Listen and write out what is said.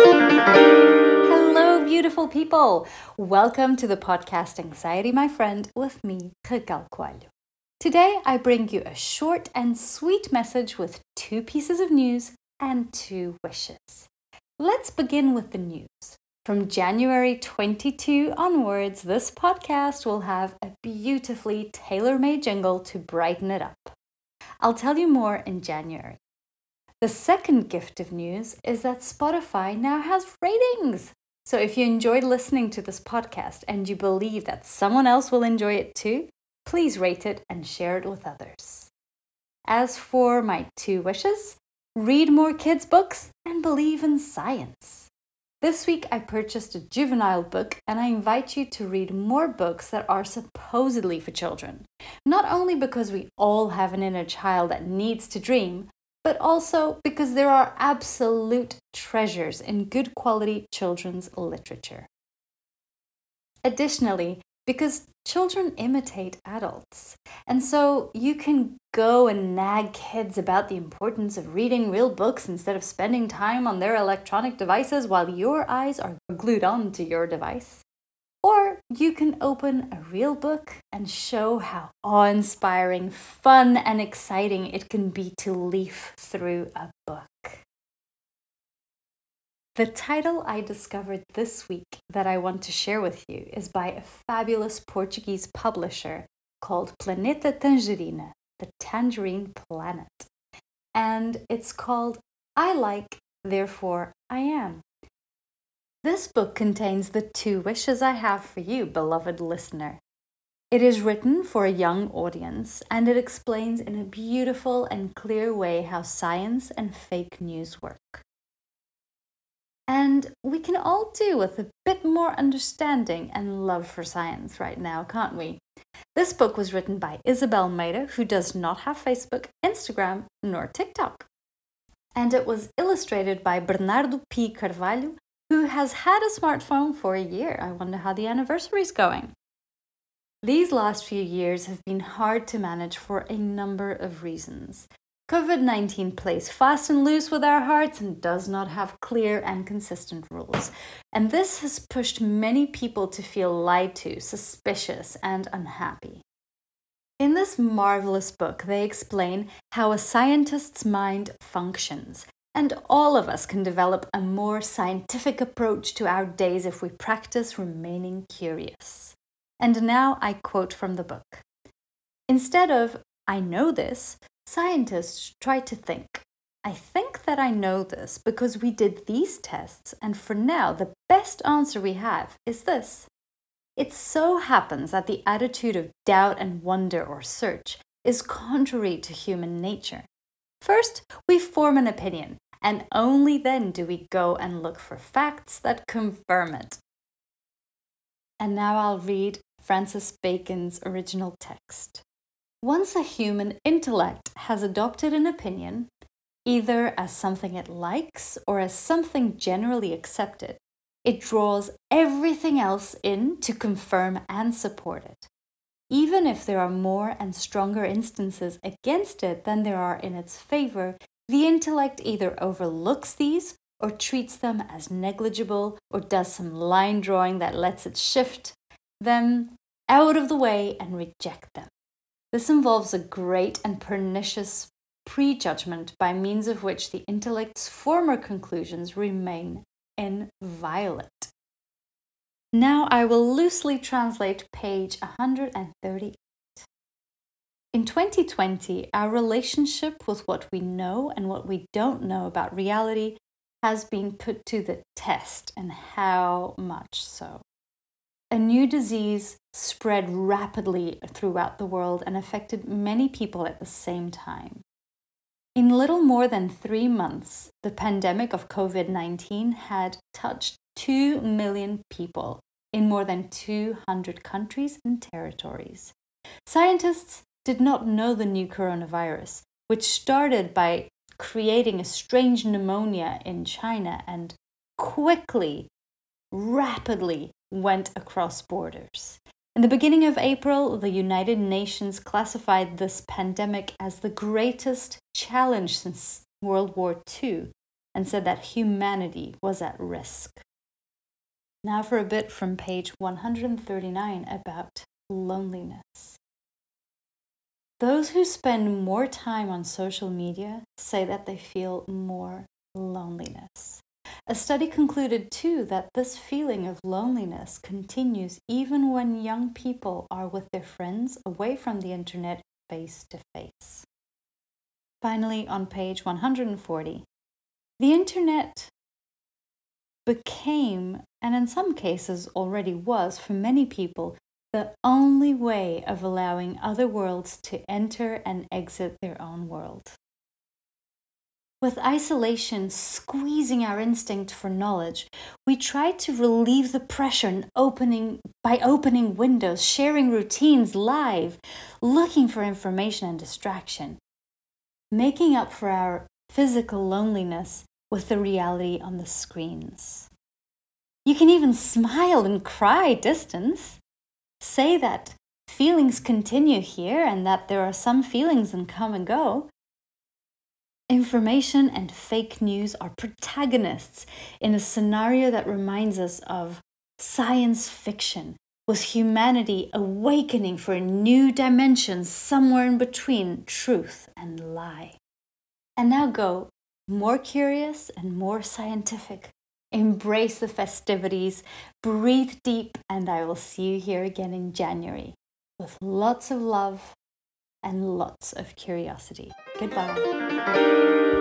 Hello, beautiful people. Welcome to the podcast Anxiety, my friend, with me, Raquel Coelho. Today, I bring you a short and sweet message with two pieces of news and two wishes. Let's begin with the news. From January 22 onwards, this podcast will have a beautifully tailor made jingle to brighten it up. I'll tell you more in January. The second gift of news is that Spotify now has ratings. So if you enjoyed listening to this podcast and you believe that someone else will enjoy it too, please rate it and share it with others. As for my two wishes, read more kids' books and believe in science. This week I purchased a juvenile book and I invite you to read more books that are supposedly for children. Not only because we all have an inner child that needs to dream, but also because there are absolute treasures in good quality children's literature. Additionally, because children imitate adults. And so you can go and nag kids about the importance of reading real books instead of spending time on their electronic devices while your eyes are glued on to your device. Or you can open a real book and show how awe inspiring, fun, and exciting it can be to leaf through a book. The title I discovered this week that I want to share with you is by a fabulous Portuguese publisher called Planeta Tangerina, the Tangerine Planet. And it's called I Like, Therefore I Am. This book contains the two wishes I have for you, beloved listener. It is written for a young audience and it explains in a beautiful and clear way how science and fake news work. And we can all do with a bit more understanding and love for science right now, can't we? This book was written by Isabel Meira, who does not have Facebook, Instagram, nor TikTok. And it was illustrated by Bernardo P. Carvalho, who has had a smartphone for a year. I wonder how the anniversary is going. These last few years have been hard to manage for a number of reasons. COVID 19 plays fast and loose with our hearts and does not have clear and consistent rules. And this has pushed many people to feel lied to, suspicious, and unhappy. In this marvelous book, they explain how a scientist's mind functions and all of us can develop a more scientific approach to our days if we practice remaining curious. And now I quote from the book Instead of, I know this, scientists try to think, I think that I know this because we did these tests, and for now, the best answer we have is this. It so happens that the attitude of doubt and wonder or search is contrary to human nature. First, we form an opinion, and only then do we go and look for facts that confirm it. And now I'll read Francis Bacon's original text. Once a human intellect has adopted an opinion, either as something it likes or as something generally accepted, it draws everything else in to confirm and support it. Even if there are more and stronger instances against it than there are in its favor, the intellect either overlooks these or treats them as negligible or does some line drawing that lets it shift them out of the way and reject them. This involves a great and pernicious prejudgment by means of which the intellect's former conclusions remain inviolate. Now I will loosely translate page 138. In 2020, our relationship with what we know and what we don't know about reality has been put to the test, and how much so. A new disease spread rapidly throughout the world and affected many people at the same time. In little more than three months, the pandemic of COVID 19 had touched 2 million people in more than 200 countries and territories. Scientists did not know the new coronavirus, which started by creating a strange pneumonia in China and quickly, rapidly went across borders. In the beginning of April, the United Nations classified this pandemic as the greatest challenge since World War II, and said that humanity was at risk. Now, for a bit from page 139 about loneliness. Those who spend more time on social media say that they feel more loneliness. A study concluded too that this feeling of loneliness continues even when young people are with their friends away from the internet face to face. Finally, on page 140, the internet became, and in some cases already was for many people, the only way of allowing other worlds to enter and exit their own world. With isolation squeezing our instinct for knowledge, we try to relieve the pressure opening, by opening windows, sharing routines live, looking for information and distraction, making up for our physical loneliness with the reality on the screens. You can even smile and cry distance. Say that feelings continue here and that there are some feelings and come and go. Information and fake news are protagonists in a scenario that reminds us of science fiction, with humanity awakening for a new dimension somewhere in between truth and lie. And now go more curious and more scientific. Embrace the festivities, breathe deep, and I will see you here again in January with lots of love and lots of curiosity. Goodbye.